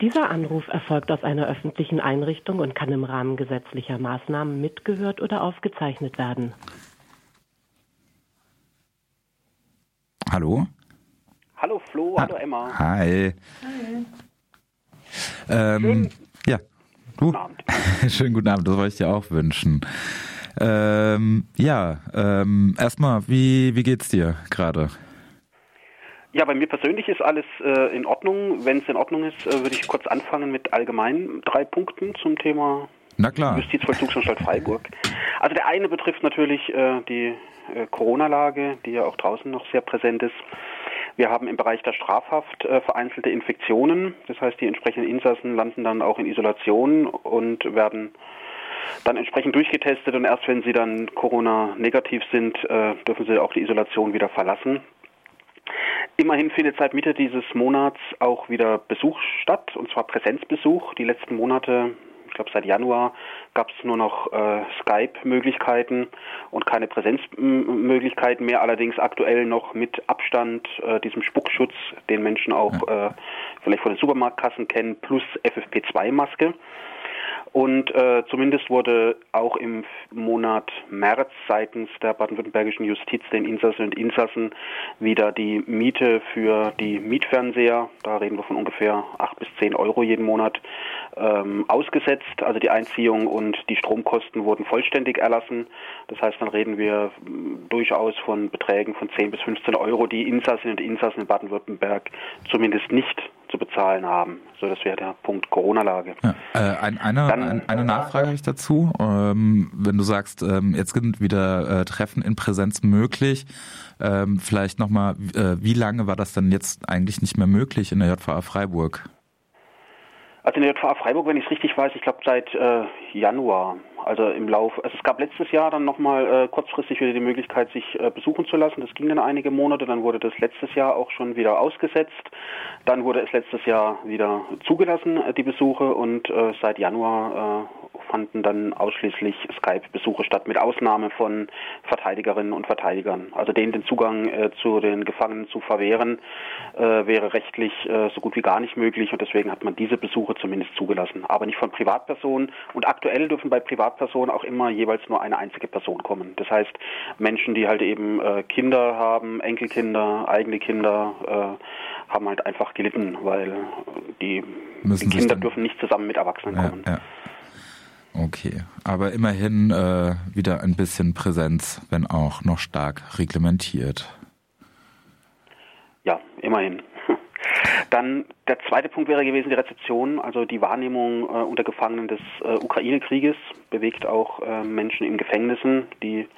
Dieser Anruf erfolgt aus einer öffentlichen Einrichtung und kann im Rahmen gesetzlicher Maßnahmen mitgehört oder aufgezeichnet werden. Hallo? Hallo Flo, hallo Emma. Hi. Hi. Ähm, Schön. Ja. Du? Guten Abend. Schönen guten Abend, das wollte ich dir auch wünschen. Ähm, ja, ähm, erstmal, wie, wie geht's dir gerade? Ja, bei mir persönlich ist alles äh, in Ordnung. Wenn es in Ordnung ist, äh, würde ich kurz anfangen mit allgemein drei Punkten zum Thema Na klar. Justizvollzugsanstalt Freiburg. Also der eine betrifft natürlich äh, die äh, Corona-Lage, die ja auch draußen noch sehr präsent ist. Wir haben im Bereich der Strafhaft äh, vereinzelte Infektionen. Das heißt, die entsprechenden Insassen landen dann auch in Isolation und werden dann entsprechend durchgetestet und erst wenn sie dann Corona-negativ sind, äh, dürfen sie auch die Isolation wieder verlassen. Immerhin findet seit Mitte dieses Monats auch wieder Besuch statt, und zwar Präsenzbesuch. Die letzten Monate, ich glaube seit Januar, gab es nur noch äh, Skype-Möglichkeiten und keine Präsenzmöglichkeiten mehr, allerdings aktuell noch mit Abstand, äh, diesem Spuckschutz, den Menschen auch äh, vielleicht von den Supermarktkassen kennen, plus FFP2-Maske. Und äh, zumindest wurde auch im Monat März seitens der baden-württembergischen Justiz den Insassen und Insassen wieder die Miete für die Mietfernseher, da reden wir von ungefähr acht bis zehn Euro jeden Monat, ähm, ausgesetzt. Also die Einziehung und die Stromkosten wurden vollständig erlassen. Das heißt, dann reden wir durchaus von Beträgen von 10 bis 15 Euro, die Insassen und Insassen in Baden-Württemberg zumindest nicht zu bezahlen haben. So, das wäre der Punkt Corona-Lage. Ja, äh, ein, eine, Dann, ein, eine Nachfrage habe ich dazu. Ähm, wenn du sagst, ähm, jetzt sind wieder äh, Treffen in Präsenz möglich, ähm, vielleicht nochmal, äh, wie lange war das denn jetzt eigentlich nicht mehr möglich in der JVA Freiburg? Also in der JVA Freiburg, wenn ich es richtig weiß, ich glaube seit äh, Januar. Also im Lauf, also es gab letztes Jahr dann nochmal äh, kurzfristig wieder die Möglichkeit, sich äh, besuchen zu lassen. Das ging dann einige Monate, dann wurde das letztes Jahr auch schon wieder ausgesetzt. Dann wurde es letztes Jahr wieder zugelassen, äh, die Besuche, und äh, seit Januar äh, fanden dann ausschließlich Skype-Besuche statt, mit Ausnahme von Verteidigerinnen und Verteidigern. Also denen den Zugang äh, zu den Gefangenen zu verwehren, äh, wäre rechtlich äh, so gut wie gar nicht möglich und deswegen hat man diese Besuche zumindest zugelassen. Aber nicht von Privatpersonen und aktuell dürfen bei Privatpersonen auch immer jeweils nur eine einzige Person kommen. Das heißt, Menschen, die halt eben äh, Kinder haben, Enkelkinder, eigene Kinder, äh, haben halt einfach gelitten, weil die, die Kinder dürfen nicht zusammen mit Erwachsenen ja, kommen. Ja. Okay, aber immerhin äh, wieder ein bisschen Präsenz, wenn auch noch stark reglementiert. Ja, immerhin. Dann der zweite Punkt wäre gewesen die Rezeption, also die Wahrnehmung äh, unter Gefangenen des äh, Ukraine-Krieges bewegt auch äh, Menschen in Gefängnissen, die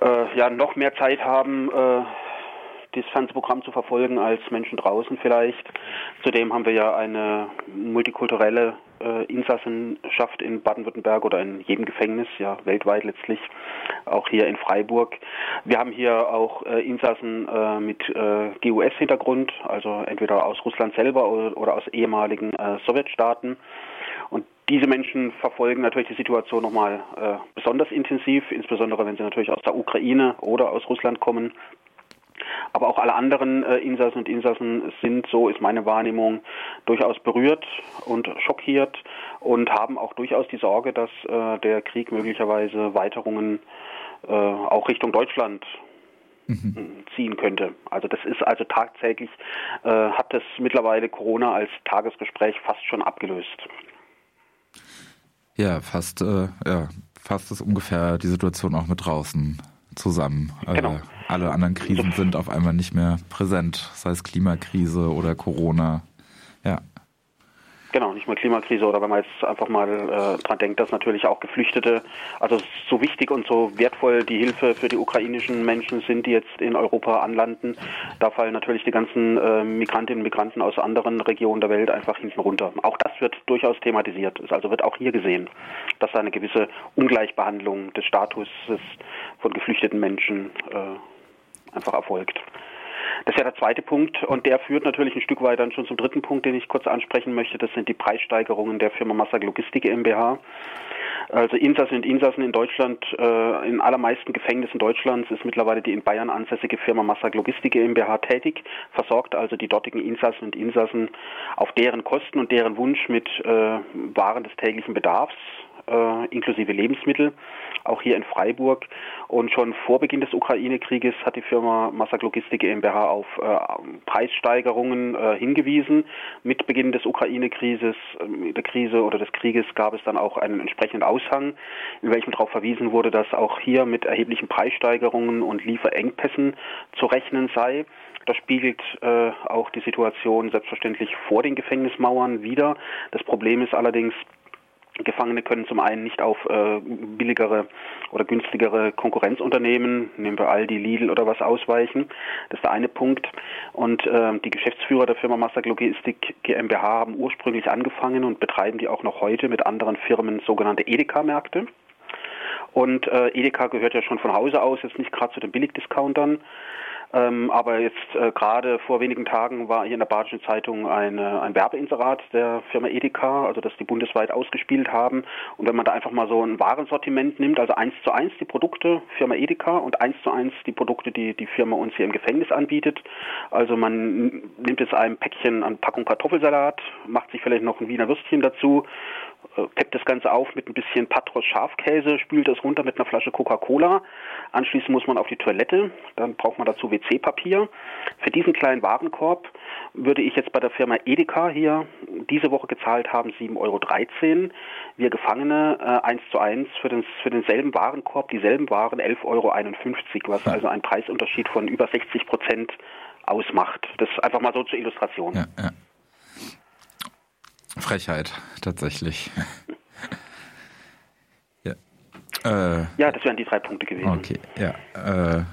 äh, ja noch mehr Zeit haben, das Fernsehprogramm zu verfolgen als Menschen draußen vielleicht. Zudem haben wir ja eine multikulturelle äh, Insassenschaft in Baden-Württemberg oder in jedem Gefängnis, ja weltweit letztlich, auch hier in Freiburg. Wir haben hier auch äh, Insassen äh, mit äh, GUS-Hintergrund, also entweder aus Russland selber oder, oder aus ehemaligen äh, Sowjetstaaten. Und diese Menschen verfolgen natürlich die Situation nochmal äh, besonders intensiv, insbesondere wenn sie natürlich aus der Ukraine oder aus Russland kommen. Aber auch alle anderen äh, Insassen und Insassen sind, so ist meine Wahrnehmung, durchaus berührt und schockiert und haben auch durchaus die Sorge, dass äh, der Krieg möglicherweise Weiterungen äh, auch Richtung Deutschland mhm. ziehen könnte. Also das ist also tagtäglich, äh, hat das mittlerweile Corona als Tagesgespräch fast schon abgelöst. Ja, fast, äh, ja, fast ist ungefähr die Situation auch mit draußen zusammen. Genau. Alle anderen Krisen sind auf einmal nicht mehr präsent, sei es Klimakrise oder Corona. Ja. Genau, nicht mal Klimakrise oder wenn man jetzt einfach mal äh, dran denkt, dass natürlich auch Geflüchtete, also so wichtig und so wertvoll die Hilfe für die ukrainischen Menschen sind, die jetzt in Europa anlanden, da fallen natürlich die ganzen äh, Migrantinnen und Migranten aus anderen Regionen der Welt einfach hinten runter. Auch das wird durchaus thematisiert, also wird auch hier gesehen, dass da eine gewisse Ungleichbehandlung des Status von geflüchteten Menschen äh, einfach erfolgt. Das ist ja der zweite Punkt und der führt natürlich ein Stück weit dann schon zum dritten Punkt, den ich kurz ansprechen möchte. Das sind die Preissteigerungen der Firma Massak Logistik GmbH. Also Insassen und Insassen in Deutschland, äh, in allermeisten Gefängnissen Deutschlands ist mittlerweile die in Bayern ansässige Firma Massak Logistik GmbH tätig, versorgt also die dortigen Insassen und Insassen auf deren Kosten und deren Wunsch mit äh, Waren des täglichen Bedarfs äh, inklusive Lebensmittel, auch hier in Freiburg. Und schon vor Beginn des Ukraine-Krieges hat die Firma Massak Logistik GmbH auf äh, Preissteigerungen äh, hingewiesen. Mit Beginn des Ukraine-Krises, äh, der Krise oder des Krieges gab es dann auch einen entsprechenden Aushang, in welchem darauf verwiesen wurde, dass auch hier mit erheblichen Preissteigerungen und Lieferengpässen zu rechnen sei. Das spiegelt äh, auch die Situation selbstverständlich vor den Gefängnismauern wider. Das Problem ist allerdings, Gefangene können zum einen nicht auf äh, billigere oder günstigere Konkurrenzunternehmen, nehmen wir Aldi, Lidl oder was ausweichen. Das ist der eine Punkt. Und äh, die Geschäftsführer der Firma Massak Logistik GmbH haben ursprünglich angefangen und betreiben die auch noch heute mit anderen Firmen sogenannte Edeka-Märkte. Und äh, Edeka gehört ja schon von Hause aus jetzt nicht gerade zu den Billigdiscountern. Ähm, aber jetzt äh, gerade vor wenigen Tagen war hier in der Badischen Zeitung eine, ein Werbeinserat der Firma Edeka, also das die bundesweit ausgespielt haben. Und wenn man da einfach mal so ein Warensortiment nimmt, also eins zu eins die Produkte Firma Edeka und eins zu eins die Produkte, die die Firma uns hier im Gefängnis anbietet. Also man nimmt jetzt ein Päckchen an Packung Kartoffelsalat, macht sich vielleicht noch ein Wiener Würstchen dazu, äh, peppt das Ganze auf mit ein bisschen Patros Schafkäse, spült es runter mit einer Flasche Coca-Cola. Anschließend muss man auf die Toilette, dann braucht man dazu WC-Papier. Für diesen kleinen Warenkorb würde ich jetzt bei der Firma Edeka hier diese Woche gezahlt haben 7,13 Euro. Wir Gefangene äh, 1 zu 1 für, den, für denselben Warenkorb, dieselben Waren 11,51 Euro, was also ein Preisunterschied von über 60 Prozent ausmacht. Das einfach mal so zur Illustration. Ja, ja. Frechheit, tatsächlich. ja. Äh, ja, das wären die drei Punkte gewesen. Okay, ja. Äh,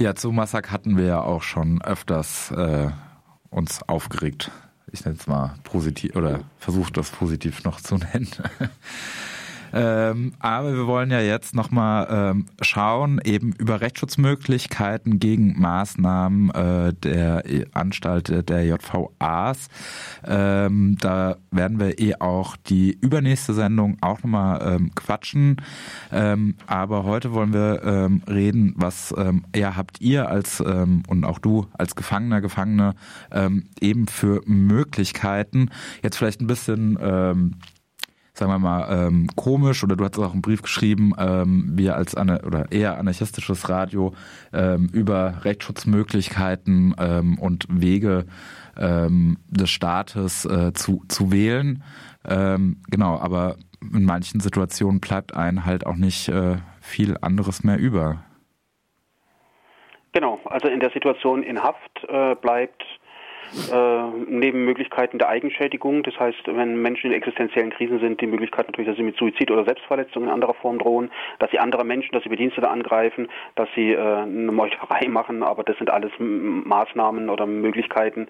ja, zu Massak hatten wir ja auch schon öfters äh, uns aufgeregt. Ich nenne es mal positiv oder versuche das positiv noch zu nennen. Ähm, aber wir wollen ja jetzt nochmal ähm, schauen, eben über Rechtsschutzmöglichkeiten gegen Maßnahmen äh, der Anstalt der JVAs. Ähm, da werden wir eh auch die übernächste Sendung auch nochmal ähm, quatschen. Ähm, aber heute wollen wir ähm, reden, was ähm, ja, habt ihr als ähm, und auch du als Gefangener, Gefangene ähm, eben für Möglichkeiten. Jetzt vielleicht ein bisschen ähm, sagen wir mal, ähm, komisch oder du hast auch einen Brief geschrieben, ähm, wir als eine oder eher anarchistisches Radio ähm, über Rechtsschutzmöglichkeiten ähm, und Wege ähm, des Staates äh, zu, zu wählen. Ähm, genau, aber in manchen Situationen bleibt einem halt auch nicht äh, viel anderes mehr über. Genau, also in der Situation in Haft äh, bleibt äh, neben Möglichkeiten der Eigenschädigung, das heißt, wenn Menschen in existenziellen Krisen sind, die Möglichkeit natürlich, dass sie mit Suizid oder Selbstverletzung in anderer Form drohen, dass sie andere Menschen, dass sie Bedienstete angreifen, dass sie äh, eine Meuterei machen, aber das sind alles Maßnahmen oder Möglichkeiten,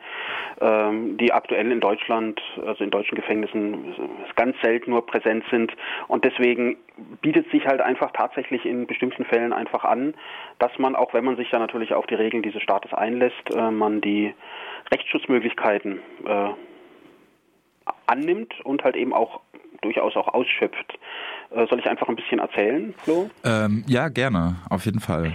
äh, die aktuell in Deutschland, also in deutschen Gefängnissen, ganz selten nur präsent sind. Und deswegen bietet sich halt einfach tatsächlich in bestimmten Fällen einfach an, dass man, auch wenn man sich ja natürlich auf die Regeln dieses Staates einlässt, äh, man die Rechtsschutzmöglichkeiten äh, annimmt und halt eben auch durchaus auch ausschöpft. Äh, soll ich einfach ein bisschen erzählen, Flo? Ähm, ja, gerne, auf jeden Fall.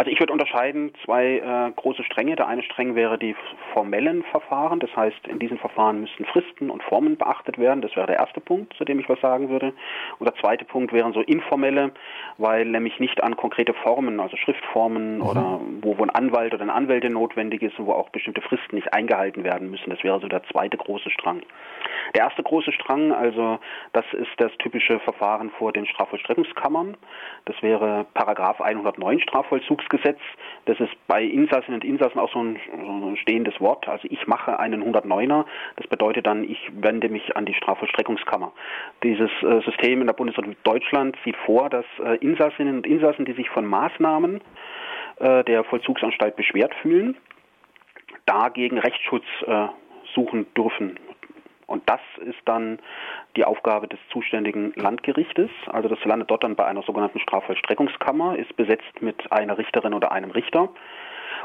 Also ich würde unterscheiden zwei äh, große Stränge. Der eine Streng wäre die formellen Verfahren. Das heißt, in diesen Verfahren müssten Fristen und Formen beachtet werden. Das wäre der erste Punkt, zu dem ich was sagen würde. Und der zweite Punkt wären so informelle, weil nämlich nicht an konkrete Formen, also Schriftformen mhm. oder wo, wo ein Anwalt oder eine Anwältin notwendig ist und wo auch bestimmte Fristen nicht eingehalten werden müssen. Das wäre so der zweite große Strang. Der erste große Strang, also das ist das typische Verfahren vor den Strafvollstreckungskammern. Das wäre Paragraph 109 Strafvollzugsgesetz. Das ist bei Insassen und Insassen auch so ein, so ein stehendes Wort. Also ich mache einen 109er. Das bedeutet dann, ich wende mich an die Strafvollstreckungskammer. Dieses äh, System in der Bundesrepublik Deutschland sieht vor, dass äh, Insassinnen und Insassen, die sich von Maßnahmen äh, der Vollzugsanstalt beschwert fühlen, dagegen Rechtsschutz äh, suchen dürfen. Und das ist dann die Aufgabe des zuständigen Landgerichtes. Also das landet dort dann bei einer sogenannten Strafvollstreckungskammer, ist besetzt mit einer Richterin oder einem Richter.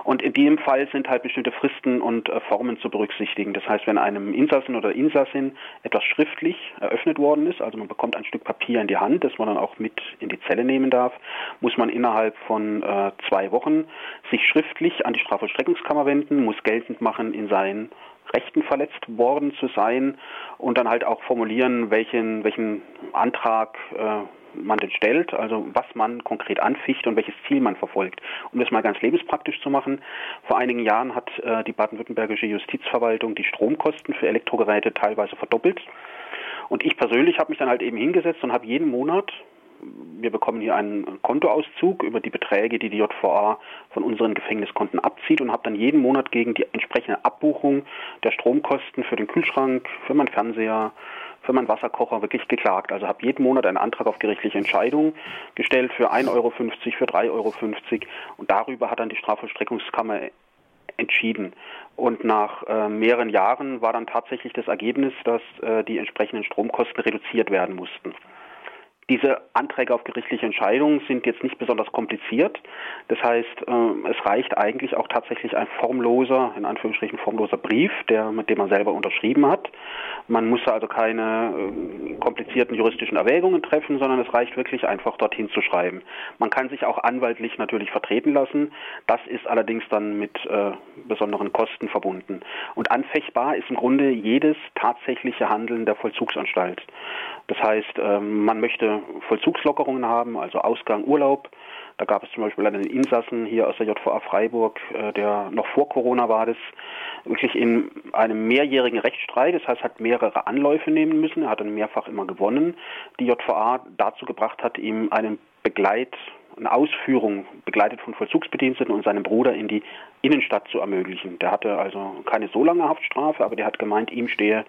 Und in dem Fall sind halt bestimmte Fristen und äh, Formen zu berücksichtigen. Das heißt, wenn einem Insassen oder Insassin etwas schriftlich eröffnet worden ist, also man bekommt ein Stück Papier in die Hand, das man dann auch mit in die Zelle nehmen darf, muss man innerhalb von äh, zwei Wochen sich schriftlich an die Strafvollstreckungskammer wenden, muss geltend machen, in seinen Rechten verletzt worden zu sein und dann halt auch formulieren, welchen, welchen Antrag äh, man denn stellt, also was man konkret anficht und welches Ziel man verfolgt. Um das mal ganz lebenspraktisch zu machen, vor einigen Jahren hat äh, die baden-württembergische Justizverwaltung die Stromkosten für Elektrogeräte teilweise verdoppelt. Und ich persönlich habe mich dann halt eben hingesetzt und habe jeden Monat wir bekommen hier einen Kontoauszug über die Beträge, die die JVA von unseren Gefängniskonten abzieht und habe dann jeden Monat gegen die entsprechende Abbuchung der Stromkosten für den Kühlschrank, für meinen Fernseher, für meinen Wasserkocher wirklich geklagt. Also habe jeden Monat einen Antrag auf gerichtliche Entscheidung gestellt für 1,50 Euro, für 3,50 Euro und darüber hat dann die Strafvollstreckungskammer entschieden. Und nach äh, mehreren Jahren war dann tatsächlich das Ergebnis, dass äh, die entsprechenden Stromkosten reduziert werden mussten. Diese Anträge auf gerichtliche Entscheidungen sind jetzt nicht besonders kompliziert. Das heißt, äh, es reicht eigentlich auch tatsächlich ein formloser, in Anführungsstrichen formloser Brief, der, mit dem man selber unterschrieben hat. Man muss also keine äh, komplizierten juristischen Erwägungen treffen, sondern es reicht wirklich einfach dorthin zu schreiben. Man kann sich auch anwaltlich natürlich vertreten lassen. Das ist allerdings dann mit äh, besonderen Kosten verbunden. Und anfechtbar ist im Grunde jedes tatsächliche Handeln der Vollzugsanstalt. Das heißt, ähm, man möchte Vollzugslockerungen haben, also Ausgang, Urlaub. Da gab es zum Beispiel einen Insassen hier aus der JVA Freiburg, äh, der noch vor Corona war das, wirklich in einem mehrjährigen Rechtsstreit, das heißt, hat mehrere Anläufe nehmen müssen, er hat dann mehrfach immer gewonnen, die JVA dazu gebracht hat, ihm einen Begleit eine Ausführung begleitet von Vollzugsbediensteten und seinem Bruder in die Innenstadt zu ermöglichen. Der hatte also keine so lange Haftstrafe, aber der hat gemeint, ihm stehe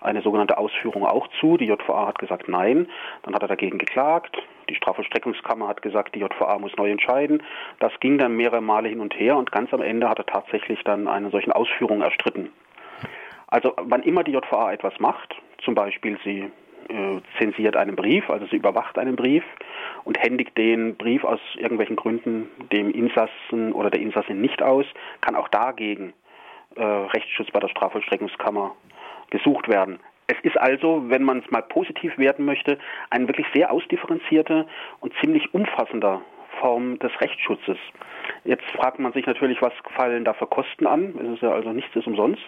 eine sogenannte Ausführung auch zu. Die JVA hat gesagt nein. Dann hat er dagegen geklagt. Die Strafvollstreckungskammer hat gesagt, die JVA muss neu entscheiden. Das ging dann mehrere Male hin und her und ganz am Ende hat er tatsächlich dann eine solche Ausführung erstritten. Also wann immer die JVA etwas macht, zum Beispiel sie äh, zensiert einen Brief, also sie überwacht einen Brief und händigt den Brief aus irgendwelchen Gründen dem Insassen oder der Insassin nicht aus, kann auch dagegen äh, Rechtsschutz bei der Strafvollstreckungskammer gesucht werden. Es ist also, wenn man es mal positiv werten möchte, ein wirklich sehr ausdifferenzierter und ziemlich umfassender Form des Rechtsschutzes. Jetzt fragt man sich natürlich, was fallen da für Kosten an? Es ist ja also nichts ist umsonst.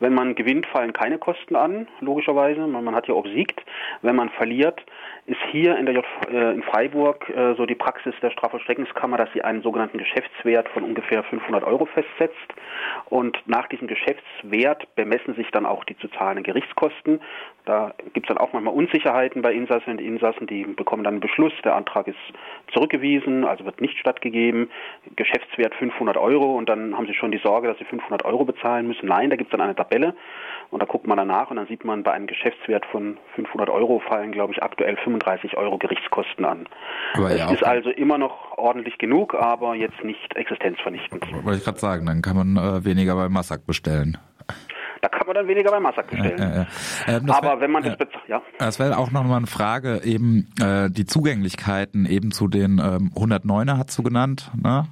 Wenn man gewinnt, fallen keine Kosten an, logischerweise. Man, hat ja obsiegt. Wenn man verliert, ist hier in der J äh, in Freiburg äh, so die Praxis der Strafvollstreckungskammer, dass sie einen sogenannten Geschäftswert von ungefähr 500 Euro festsetzt. Und nach diesem Geschäftswert bemessen sich dann auch die zu zahlenden Gerichtskosten. Da gibt es dann auch manchmal Unsicherheiten bei Insassen und Insassen, die bekommen dann einen Beschluss, der Antrag ist zurückgewiesen, also wird nicht stattgegeben. Geschäftswert 500 Euro und dann haben sie schon die Sorge, dass sie 500 Euro bezahlen müssen. Nein, da gibt es dann eine Tabelle und da guckt man danach und dann sieht man, bei einem Geschäftswert von 500 Euro fallen, glaube ich, aktuell 35 Euro Gerichtskosten an. Aber das ja, ist also immer noch ordentlich genug, aber jetzt nicht existenzvernichtend. Wollte ich gerade sagen, dann kann man äh, weniger bei Massak bestellen. Da kann man dann weniger bei Massak bestellen. Ja, ja, ja. Ähm, Aber wär, wenn man das bezahlt, ja. Das wäre auch noch mal eine Frage, eben äh, die Zugänglichkeiten eben zu den ähm, 109er hast du genannt, ne?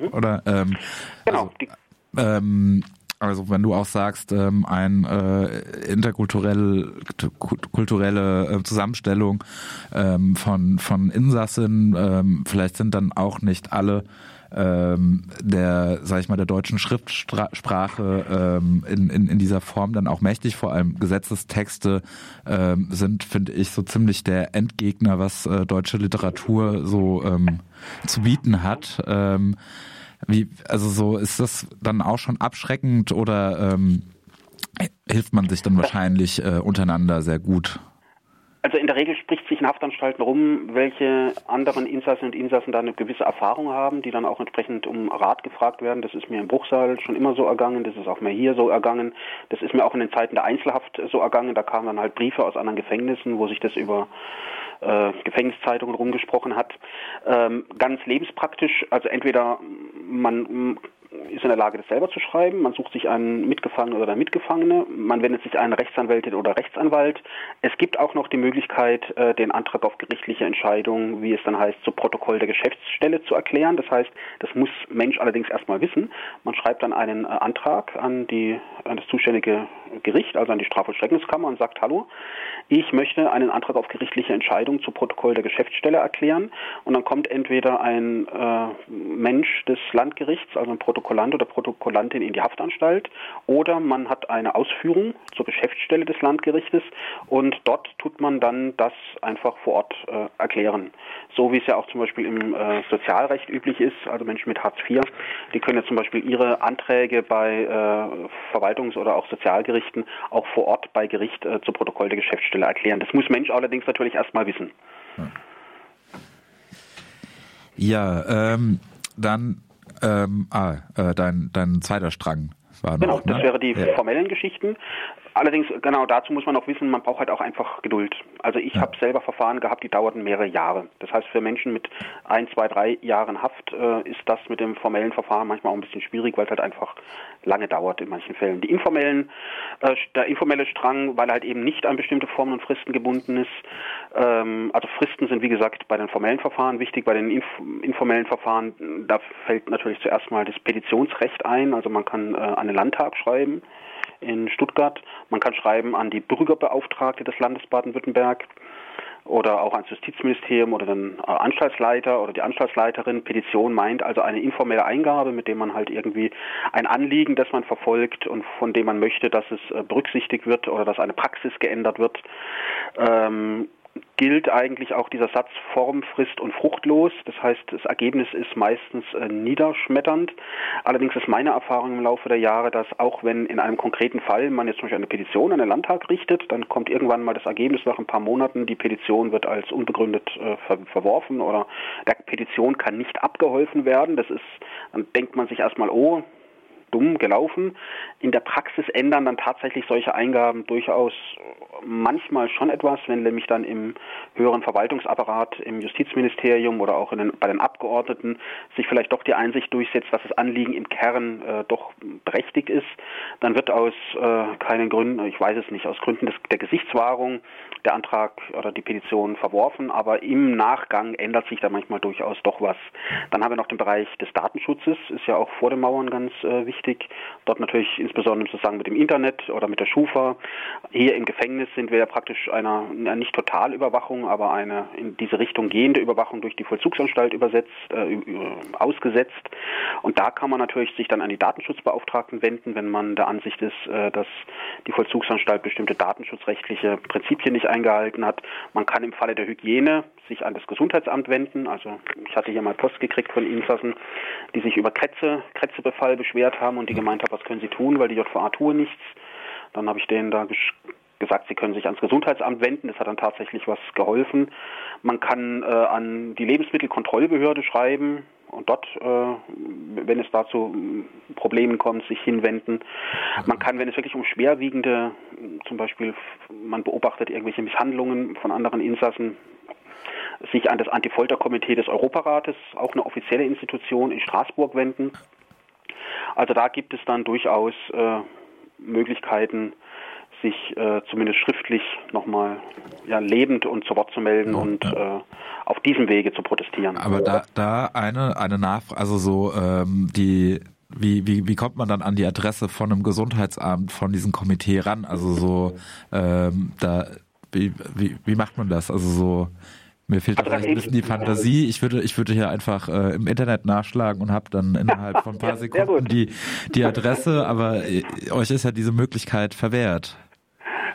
Mhm. Oder ähm, genau. Also, ähm, also wenn du auch sagst, ähm, ein äh, interkulturelle kulturelle äh, Zusammenstellung ähm, von von Insassen, ähm, vielleicht sind dann auch nicht alle ähm, der, sag ich mal, der deutschen Schriftsprache ähm, in, in, in dieser Form dann auch mächtig. Vor allem Gesetzestexte ähm, sind, finde ich, so ziemlich der Endgegner, was äh, deutsche Literatur so ähm, zu bieten hat. Ähm, wie, also so ist das dann auch schon abschreckend oder ähm, hilft man sich dann wahrscheinlich äh, untereinander sehr gut? Also in der Regel spricht sich in Haftanstalten rum, welche anderen Insassen und Insassen da eine gewisse Erfahrung haben, die dann auch entsprechend um Rat gefragt werden. Das ist mir im Bruchsaal schon immer so ergangen, das ist auch mir hier so ergangen, das ist mir auch in den Zeiten der Einzelhaft so ergangen. Da kamen dann halt Briefe aus anderen Gefängnissen, wo sich das über äh, Gefängniszeitungen rumgesprochen hat. Ähm, ganz lebenspraktisch, also entweder man ist in der Lage, das selber zu schreiben. Man sucht sich einen Mitgefangenen oder eine Mitgefangene. Man wendet sich einen Rechtsanwältin oder Rechtsanwalt. Es gibt auch noch die Möglichkeit, äh, den Antrag auf gerichtliche Entscheidung, wie es dann heißt, zu Protokoll der Geschäftsstelle zu erklären. Das heißt, das muss Mensch allerdings erstmal wissen. Man schreibt dann einen äh, Antrag an, die, an das zuständige Gericht, also an die Strafvollstreckungskammer und sagt, hallo, ich möchte einen Antrag auf gerichtliche Entscheidung zu Protokoll der Geschäftsstelle erklären. Und dann kommt entweder ein äh, Mensch des Landgerichts, also ein Protokollant oder Protokollantin in die Haftanstalt, oder man hat eine Ausführung zur Geschäftsstelle des Landgerichtes und dort tut man dann das einfach vor Ort äh, erklären. So wie es ja auch zum Beispiel im äh, Sozialrecht üblich ist, also Menschen mit Hartz IV, die können ja zum Beispiel ihre Anträge bei äh, Verwaltungs- oder auch Sozialgerichten auch vor Ort bei Gericht äh, zu Protokoll der Geschäftsstelle erklären. Das muss Mensch allerdings natürlich erstmal wissen. Ja, ähm, dann ähm, ah, äh, dein, dein zweiter Strang war genau, noch. Genau, das wäre die ja. formellen Geschichten. Allerdings, genau dazu muss man auch wissen, man braucht halt auch einfach Geduld. Also ich ja. habe selber Verfahren gehabt, die dauerten mehrere Jahre. Das heißt, für Menschen mit ein, zwei, drei Jahren Haft äh, ist das mit dem formellen Verfahren manchmal auch ein bisschen schwierig, weil es halt einfach lange dauert in manchen Fällen. Die informellen, äh, der informelle Strang, weil er halt eben nicht an bestimmte Formen und Fristen gebunden ist. Ähm, also Fristen sind wie gesagt bei den formellen Verfahren wichtig, bei den inf informellen Verfahren, da fällt natürlich zuerst mal das Petitionsrecht ein. Also man kann äh, an den Landtag schreiben in Stuttgart. Man kann schreiben an die Bürgerbeauftragte des Landes Baden-Württemberg oder auch ans Justizministerium oder den äh, Anstaltsleiter oder die Anstaltsleiterin. Petition meint also eine informelle Eingabe, mit dem man halt irgendwie ein Anliegen, das man verfolgt und von dem man möchte, dass es äh, berücksichtigt wird oder dass eine Praxis geändert wird. Ähm, gilt eigentlich auch dieser Satz Form, Frist und fruchtlos. Das heißt, das Ergebnis ist meistens äh, niederschmetternd. Allerdings ist meine Erfahrung im Laufe der Jahre, dass auch wenn in einem konkreten Fall man jetzt zum Beispiel eine Petition an den Landtag richtet, dann kommt irgendwann mal das Ergebnis nach ein paar Monaten, die Petition wird als unbegründet äh, ver verworfen oder der Petition kann nicht abgeholfen werden. Das ist, dann denkt man sich erstmal, oh, dumm gelaufen. In der Praxis ändern dann tatsächlich solche Eingaben durchaus manchmal schon etwas, wenn nämlich dann im höheren Verwaltungsapparat, im Justizministerium oder auch den, bei den Abgeordneten sich vielleicht doch die Einsicht durchsetzt, dass das Anliegen im Kern äh, doch berechtigt ist, dann wird aus äh, keinen Gründen, ich weiß es nicht, aus Gründen des, der Gesichtswahrung der Antrag oder die Petition verworfen, aber im Nachgang ändert sich da manchmal durchaus doch was. Dann haben wir noch den Bereich des Datenschutzes, ist ja auch vor den Mauern ganz äh, wichtig. Dort natürlich insbesondere Zusammenhang mit dem Internet oder mit der Schufa. Hier im Gefängnis sind wir ja praktisch einer, nicht Totalüberwachung, aber eine in diese Richtung gehende Überwachung durch die Vollzugsanstalt übersetzt, äh, ausgesetzt. Und da kann man natürlich sich dann an die Datenschutzbeauftragten wenden, wenn man der Ansicht ist, äh, dass die Vollzugsanstalt bestimmte datenschutzrechtliche Prinzipien nicht eingehalten hat. Man kann im Falle der Hygiene sich an das Gesundheitsamt wenden. Also ich hatte hier mal Post gekriegt von Insassen, die sich über Kretze, Krätzebefall beschwert haben und die gemeint haben, was können sie tun, weil die JVA tue nichts. Dann habe ich denen da gesagt, sie können sich ans Gesundheitsamt wenden. Das hat dann tatsächlich was geholfen. Man kann äh, an die Lebensmittelkontrollbehörde schreiben und dort, äh, wenn es dazu Problemen kommt, sich hinwenden. Man kann, wenn es wirklich um schwerwiegende, zum Beispiel man beobachtet irgendwelche Misshandlungen von anderen Insassen, sich an das Antifolterkomitee des Europarates, auch eine offizielle Institution in Straßburg wenden. Also da gibt es dann durchaus äh, Möglichkeiten, sich äh, zumindest schriftlich nochmal ja, lebend und zu Wort zu melden ja, und ja. Äh, auf diesem Wege zu protestieren. Aber da, da eine, eine Nachfrage, also so ähm, die wie, wie, wie kommt man dann an die Adresse von einem Gesundheitsamt, von diesem Komitee ran? Also so, ähm, da, wie, wie, wie macht man das? Also so, mir fehlt also ein bisschen die Fantasie. Ich würde, ich würde hier einfach äh, im Internet nachschlagen und habe dann innerhalb von ein paar Sekunden die, die Adresse, aber äh, euch ist ja diese Möglichkeit verwehrt.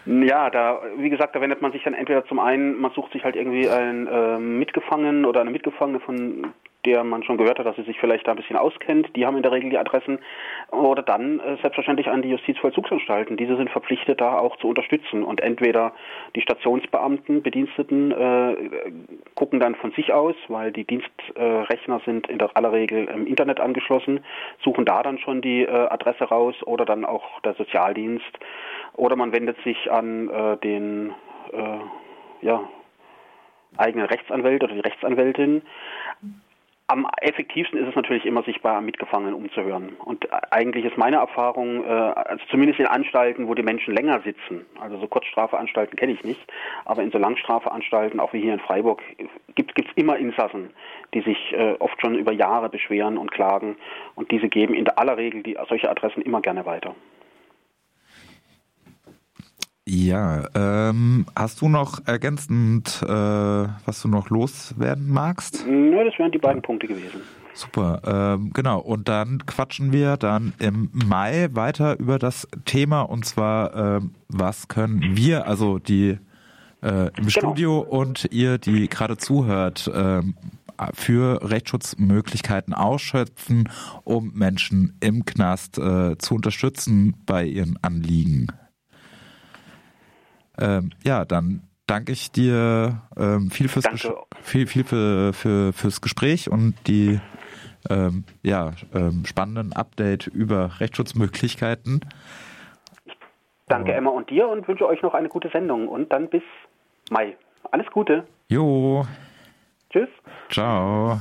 Ja, da, wie gesagt, da wendet man sich dann entweder zum einen, man sucht sich halt irgendwie einen äh, Mitgefangenen oder eine Mitgefangene von der man schon gehört hat, dass sie sich vielleicht da ein bisschen auskennt. Die haben in der Regel die Adressen. Oder dann äh, selbstverständlich an die Justizvollzugsanstalten. Diese sind verpflichtet, da auch zu unterstützen. Und entweder die Stationsbeamten, Bediensteten äh, gucken dann von sich aus, weil die Dienstrechner sind in aller Regel im Internet angeschlossen, suchen da dann schon die äh, Adresse raus oder dann auch der Sozialdienst. Oder man wendet sich an äh, den äh, ja, eigenen Rechtsanwalt oder die Rechtsanwältin. Am effektivsten ist es natürlich immer, sich bei Mitgefangenen umzuhören. Und eigentlich ist meine Erfahrung, äh, also zumindest in Anstalten, wo die Menschen länger sitzen, also so Kurzstrafeanstalten kenne ich nicht, aber in so Langstrafeanstalten, auch wie hier in Freiburg, gibt es immer Insassen, die sich äh, oft schon über Jahre beschweren und klagen. Und diese geben in aller Regel die, solche Adressen immer gerne weiter. Ja, ähm, hast du noch ergänzend, äh, was du noch loswerden magst? Nö, das wären die beiden Punkte gewesen. Super, ähm, genau. Und dann quatschen wir dann im Mai weiter über das Thema und zwar, ähm, was können wir, also die äh, im genau. Studio und ihr, die gerade zuhört, ähm, für Rechtsschutzmöglichkeiten ausschöpfen, um Menschen im Knast äh, zu unterstützen bei ihren Anliegen. Ähm, ja, dann danke ich dir ähm, viel fürs viel viel für, für fürs Gespräch und die ähm, ja ähm, spannenden Update über Rechtsschutzmöglichkeiten. Danke Emma und dir und wünsche euch noch eine gute Sendung und dann bis Mai. Alles Gute. Jo. Tschüss. Ciao.